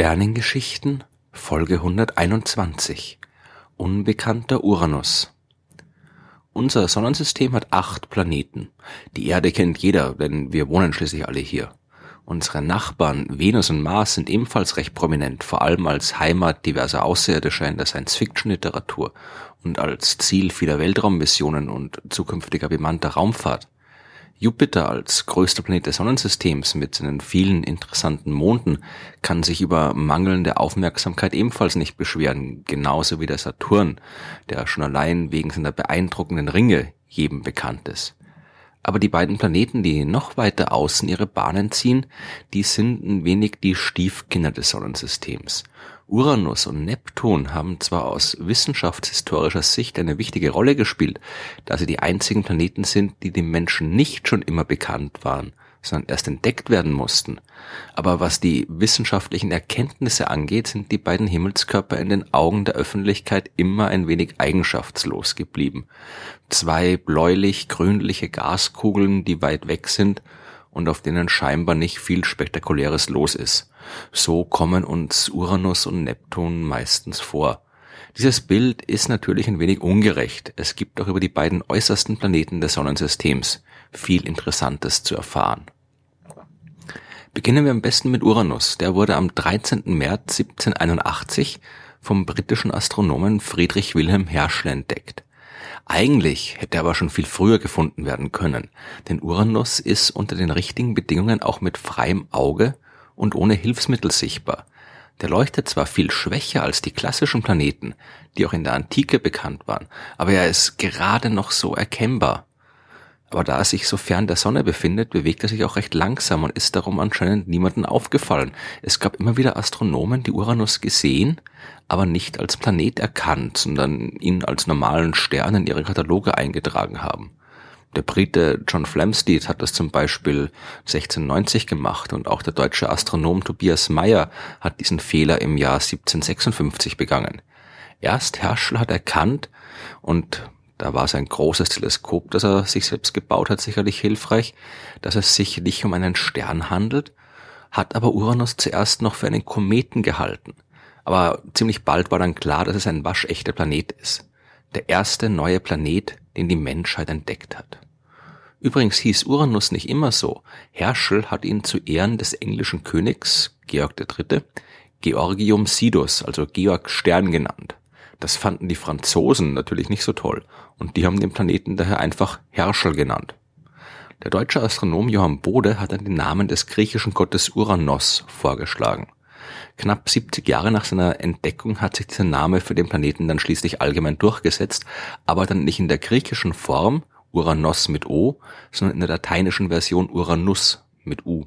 Sternengeschichten Folge 121 Unbekannter Uranus Unser Sonnensystem hat acht Planeten. Die Erde kennt jeder, denn wir wohnen schließlich alle hier. Unsere Nachbarn Venus und Mars sind ebenfalls recht prominent, vor allem als Heimat diverser Außerirdischer in der Science-Fiction-Literatur und als Ziel vieler Weltraummissionen und zukünftiger bemannter Raumfahrt. Jupiter als größter Planet des Sonnensystems mit seinen vielen interessanten Monden kann sich über mangelnde Aufmerksamkeit ebenfalls nicht beschweren, genauso wie der Saturn, der schon allein wegen seiner beeindruckenden Ringe jedem bekannt ist. Aber die beiden Planeten, die noch weiter außen ihre Bahnen ziehen, die sind ein wenig die Stiefkinder des Sonnensystems. Uranus und Neptun haben zwar aus wissenschaftshistorischer Sicht eine wichtige Rolle gespielt, da sie die einzigen Planeten sind, die dem Menschen nicht schon immer bekannt waren, sondern erst entdeckt werden mussten. Aber was die wissenschaftlichen Erkenntnisse angeht, sind die beiden Himmelskörper in den Augen der Öffentlichkeit immer ein wenig eigenschaftslos geblieben. Zwei bläulich-grünliche Gaskugeln, die weit weg sind und auf denen scheinbar nicht viel Spektakuläres los ist. So kommen uns Uranus und Neptun meistens vor. Dieses Bild ist natürlich ein wenig ungerecht. Es gibt auch über die beiden äußersten Planeten des Sonnensystems viel Interessantes zu erfahren. Beginnen wir am besten mit Uranus. Der wurde am 13. März 1781 vom britischen Astronomen Friedrich Wilhelm Herschel entdeckt. Eigentlich hätte er aber schon viel früher gefunden werden können, denn Uranus ist unter den richtigen Bedingungen auch mit freiem Auge und ohne Hilfsmittel sichtbar. Der leuchtet zwar viel schwächer als die klassischen Planeten, die auch in der Antike bekannt waren, aber er ist gerade noch so erkennbar. Aber da er sich so fern der Sonne befindet, bewegt er sich auch recht langsam und ist darum anscheinend niemandem aufgefallen. Es gab immer wieder Astronomen, die Uranus gesehen, aber nicht als Planet erkannt, sondern ihn als normalen Stern in ihre Kataloge eingetragen haben. Der Brite John Flamsteed hat das zum Beispiel 1690 gemacht und auch der deutsche Astronom Tobias Meyer hat diesen Fehler im Jahr 1756 begangen. Erst Herschel hat erkannt und da war sein großes Teleskop, das er sich selbst gebaut hat, sicherlich hilfreich, dass es sich nicht um einen Stern handelt, hat aber Uranus zuerst noch für einen Kometen gehalten. Aber ziemlich bald war dann klar, dass es ein waschechter Planet ist. Der erste neue Planet, den die Menschheit entdeckt hat. Übrigens hieß Uranus nicht immer so. Herschel hat ihn zu Ehren des englischen Königs, Georg III., Georgium Sidus, also Georg Stern genannt. Das fanden die Franzosen natürlich nicht so toll und die haben den Planeten daher einfach Herschel genannt. Der deutsche Astronom Johann Bode hat dann den Namen des griechischen Gottes Uranos vorgeschlagen. Knapp 70 Jahre nach seiner Entdeckung hat sich dieser Name für den Planeten dann schließlich allgemein durchgesetzt, aber dann nicht in der griechischen Form Uranos mit O, sondern in der lateinischen Version Uranus mit U.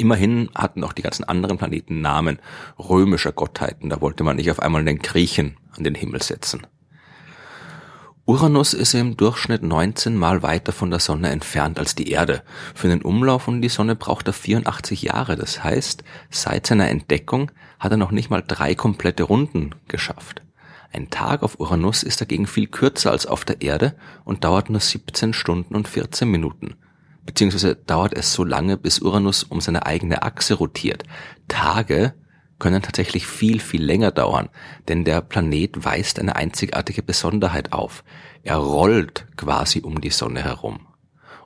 Immerhin hatten auch die ganzen anderen Planeten Namen römischer Gottheiten. Da wollte man nicht auf einmal den Griechen an den Himmel setzen. Uranus ist im Durchschnitt 19 Mal weiter von der Sonne entfernt als die Erde. Für den Umlauf um die Sonne braucht er 84 Jahre. Das heißt, seit seiner Entdeckung hat er noch nicht mal drei komplette Runden geschafft. Ein Tag auf Uranus ist dagegen viel kürzer als auf der Erde und dauert nur 17 Stunden und 14 Minuten beziehungsweise dauert es so lange, bis Uranus um seine eigene Achse rotiert. Tage können tatsächlich viel, viel länger dauern, denn der Planet weist eine einzigartige Besonderheit auf. Er rollt quasi um die Sonne herum.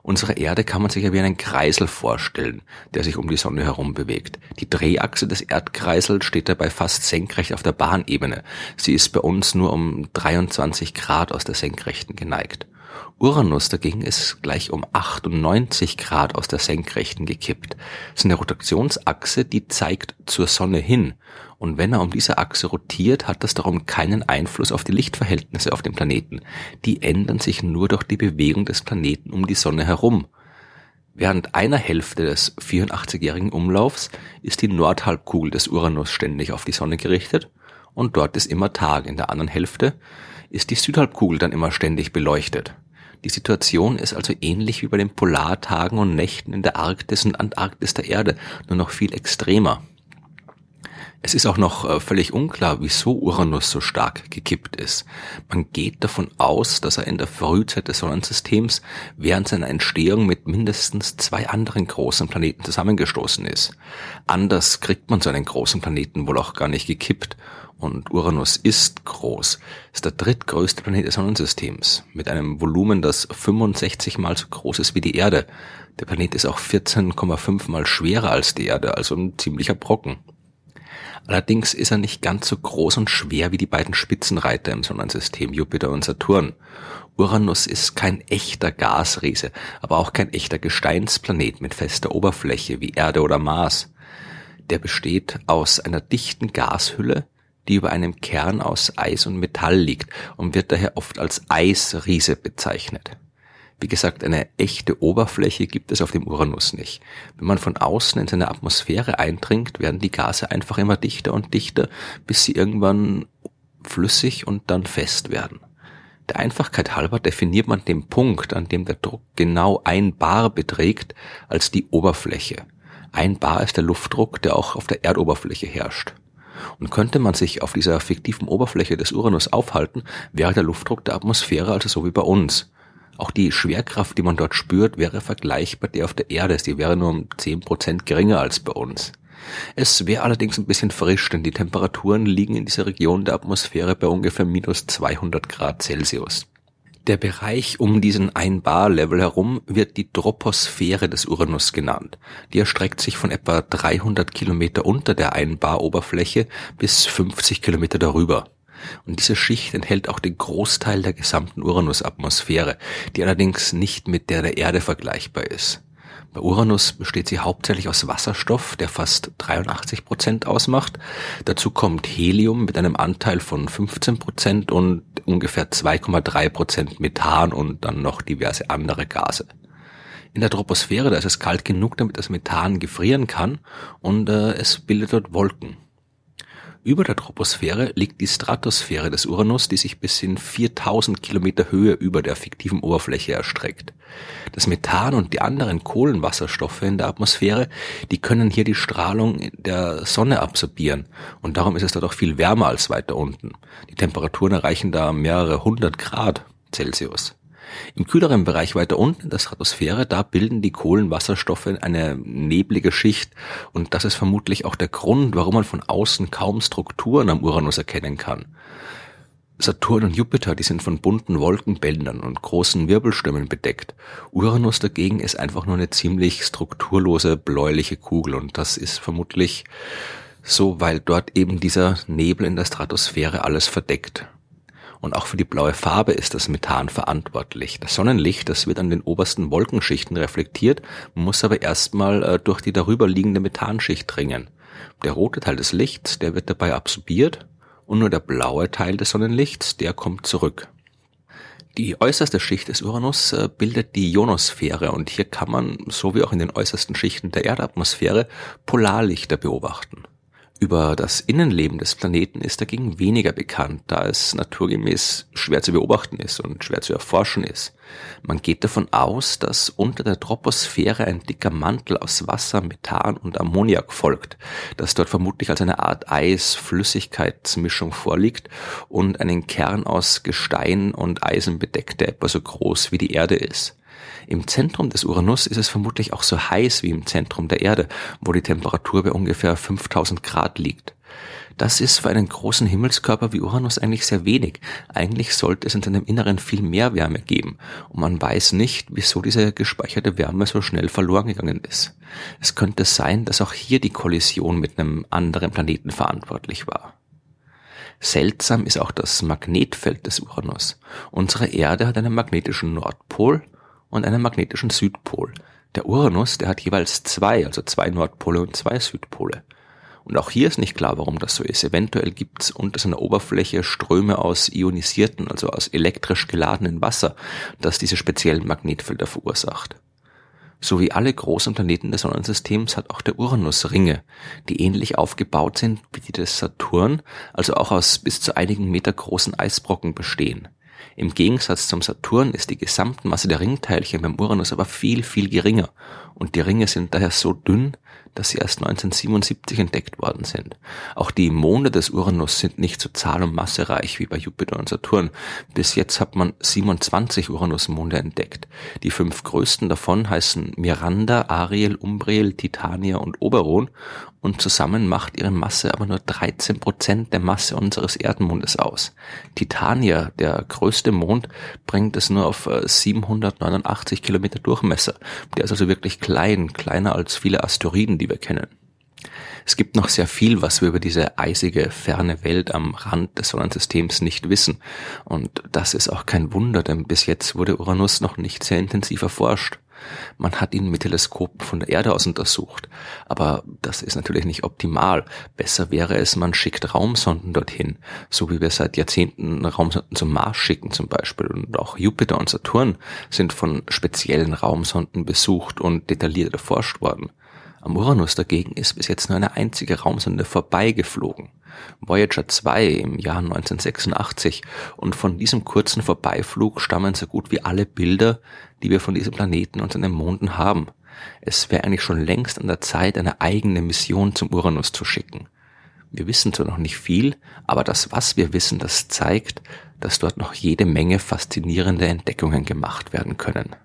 Unsere Erde kann man sich ja wie einen Kreisel vorstellen, der sich um die Sonne herum bewegt. Die Drehachse des Erdkreisels steht dabei fast senkrecht auf der Bahnebene. Sie ist bei uns nur um 23 Grad aus der Senkrechten geneigt. Uranus dagegen ist gleich um 98 Grad aus der Senkrechten gekippt. Seine Rotationsachse, die zeigt zur Sonne hin. Und wenn er um diese Achse rotiert, hat das darum keinen Einfluss auf die Lichtverhältnisse auf dem Planeten. Die ändern sich nur durch die Bewegung des Planeten um die Sonne herum. Während einer Hälfte des 84-jährigen Umlaufs ist die Nordhalbkugel des Uranus ständig auf die Sonne gerichtet und dort ist immer Tag. In der anderen Hälfte ist die Südhalbkugel dann immer ständig beleuchtet. Die Situation ist also ähnlich wie bei den Polartagen und Nächten in der Arktis und Antarktis der Erde, nur noch viel extremer. Es ist auch noch äh, völlig unklar, wieso Uranus so stark gekippt ist. Man geht davon aus, dass er in der Frühzeit des Sonnensystems während seiner Entstehung mit mindestens zwei anderen großen Planeten zusammengestoßen ist. Anders kriegt man so einen großen Planeten wohl auch gar nicht gekippt. Und Uranus ist groß, ist der drittgrößte Planet des Sonnensystems, mit einem Volumen, das 65 mal so groß ist wie die Erde. Der Planet ist auch 14,5 mal schwerer als die Erde, also ein ziemlicher Brocken. Allerdings ist er nicht ganz so groß und schwer wie die beiden Spitzenreiter im Sonnensystem Jupiter und Saturn. Uranus ist kein echter Gasriese, aber auch kein echter Gesteinsplanet mit fester Oberfläche wie Erde oder Mars. Der besteht aus einer dichten Gashülle, die über einem Kern aus Eis und Metall liegt und wird daher oft als Eisriese bezeichnet. Wie gesagt, eine echte Oberfläche gibt es auf dem Uranus nicht. Wenn man von außen in seine Atmosphäre eindringt, werden die Gase einfach immer dichter und dichter, bis sie irgendwann flüssig und dann fest werden. Der Einfachkeit halber definiert man den Punkt, an dem der Druck genau ein Bar beträgt, als die Oberfläche. Ein Bar ist der Luftdruck, der auch auf der Erdoberfläche herrscht. Und könnte man sich auf dieser fiktiven Oberfläche des Uranus aufhalten, wäre der Luftdruck der Atmosphäre also so wie bei uns. Auch die Schwerkraft, die man dort spürt, wäre vergleichbar der auf der Erde. Sie wäre nur um zehn Prozent geringer als bei uns. Es wäre allerdings ein bisschen frisch, denn die Temperaturen liegen in dieser Region der Atmosphäre bei ungefähr minus 200 Grad Celsius. Der Bereich um diesen 1 Bar Level herum wird die Troposphäre des Uranus genannt. Die erstreckt sich von etwa 300 Kilometer unter der 1 Bar Oberfläche bis 50 Kilometer darüber. Und diese Schicht enthält auch den Großteil der gesamten Uranus-Atmosphäre, die allerdings nicht mit der der Erde vergleichbar ist. Bei Uranus besteht sie hauptsächlich aus Wasserstoff, der fast 83 Prozent ausmacht. Dazu kommt Helium mit einem Anteil von 15 Prozent und ungefähr 2,3 Prozent Methan und dann noch diverse andere Gase. In der Troposphäre, da ist es kalt genug, damit das Methan gefrieren kann und äh, es bildet dort Wolken. Über der Troposphäre liegt die Stratosphäre des Uranus, die sich bis in 4000 Kilometer Höhe über der fiktiven Oberfläche erstreckt. Das Methan und die anderen Kohlenwasserstoffe in der Atmosphäre, die können hier die Strahlung der Sonne absorbieren und darum ist es dort auch viel wärmer als weiter unten. Die Temperaturen erreichen da mehrere hundert Grad Celsius. Im kühleren Bereich weiter unten in der Stratosphäre, da bilden die Kohlenwasserstoffe eine neblige Schicht und das ist vermutlich auch der Grund, warum man von außen kaum Strukturen am Uranus erkennen kann. Saturn und Jupiter, die sind von bunten Wolkenbändern und großen Wirbelstürmen bedeckt. Uranus dagegen ist einfach nur eine ziemlich strukturlose bläuliche Kugel und das ist vermutlich so, weil dort eben dieser Nebel in der Stratosphäre alles verdeckt. Und auch für die blaue Farbe ist das Methan verantwortlich. Das Sonnenlicht, das wird an den obersten Wolkenschichten reflektiert, muss aber erstmal äh, durch die darüber liegende Methanschicht dringen. Der rote Teil des Lichts, der wird dabei absorbiert und nur der blaue Teil des Sonnenlichts, der kommt zurück. Die äußerste Schicht des Uranus äh, bildet die Ionosphäre und hier kann man, so wie auch in den äußersten Schichten der Erdatmosphäre, Polarlichter beobachten. Über das Innenleben des Planeten ist dagegen weniger bekannt, da es naturgemäß schwer zu beobachten ist und schwer zu erforschen ist. Man geht davon aus, dass unter der Troposphäre ein dicker Mantel aus Wasser, Methan und Ammoniak folgt, das dort vermutlich als eine Art Eis-Flüssigkeitsmischung vorliegt und einen Kern aus Gestein und Eisen bedeckt, der etwa so groß wie die Erde ist. Im Zentrum des Uranus ist es vermutlich auch so heiß wie im Zentrum der Erde, wo die Temperatur bei ungefähr 5000 Grad liegt. Das ist für einen großen Himmelskörper wie Uranus eigentlich sehr wenig. Eigentlich sollte es in seinem Inneren viel mehr Wärme geben. Und man weiß nicht, wieso diese gespeicherte Wärme so schnell verloren gegangen ist. Es könnte sein, dass auch hier die Kollision mit einem anderen Planeten verantwortlich war. Seltsam ist auch das Magnetfeld des Uranus. Unsere Erde hat einen magnetischen Nordpol und einem magnetischen Südpol. Der Uranus, der hat jeweils zwei, also zwei Nordpole und zwei Südpole. Und auch hier ist nicht klar, warum das so ist. Eventuell gibt es unter seiner Oberfläche Ströme aus ionisierten, also aus elektrisch geladenen Wasser, das diese speziellen Magnetfelder verursacht. So wie alle großen Planeten des Sonnensystems hat auch der Uranus Ringe, die ähnlich aufgebaut sind wie die des Saturn, also auch aus bis zu einigen Meter großen Eisbrocken bestehen. Im Gegensatz zum Saturn ist die Gesamtmasse der Ringteilchen beim Uranus aber viel, viel geringer. Und die Ringe sind daher so dünn, dass sie erst 1977 entdeckt worden sind. Auch die Monde des Uranus sind nicht so zahl- und massereich wie bei Jupiter und Saturn. Bis jetzt hat man 27 Uranusmonde entdeckt. Die fünf größten davon heißen Miranda, Ariel, Umbriel, Titania und Oberon und zusammen macht ihre Masse aber nur 13 Prozent der Masse unseres Erdenmondes aus. Titania, der größte Mond, bringt es nur auf 789 äh, Kilometer Durchmesser. Der ist also wirklich klein, kleiner als viele Asteroiden, die wir kennen. Es gibt noch sehr viel, was wir über diese eisige, ferne Welt am Rand des Sonnensystems nicht wissen. Und das ist auch kein Wunder, denn bis jetzt wurde Uranus noch nicht sehr intensiv erforscht. Man hat ihn mit Teleskopen von der Erde aus untersucht, aber das ist natürlich nicht optimal. Besser wäre es, man schickt Raumsonden dorthin, so wie wir seit Jahrzehnten Raumsonden zum Mars schicken zum Beispiel. Und auch Jupiter und Saturn sind von speziellen Raumsonden besucht und detailliert erforscht worden. Am Uranus dagegen ist bis jetzt nur eine einzige Raumsonde vorbeigeflogen. Voyager 2 im Jahr 1986 und von diesem kurzen Vorbeiflug stammen so gut wie alle Bilder, die wir von diesem Planeten und seinen Monden haben. Es wäre eigentlich schon längst an der Zeit, eine eigene Mission zum Uranus zu schicken. Wir wissen zwar noch nicht viel, aber das, was wir wissen, das zeigt, dass dort noch jede Menge faszinierende Entdeckungen gemacht werden können.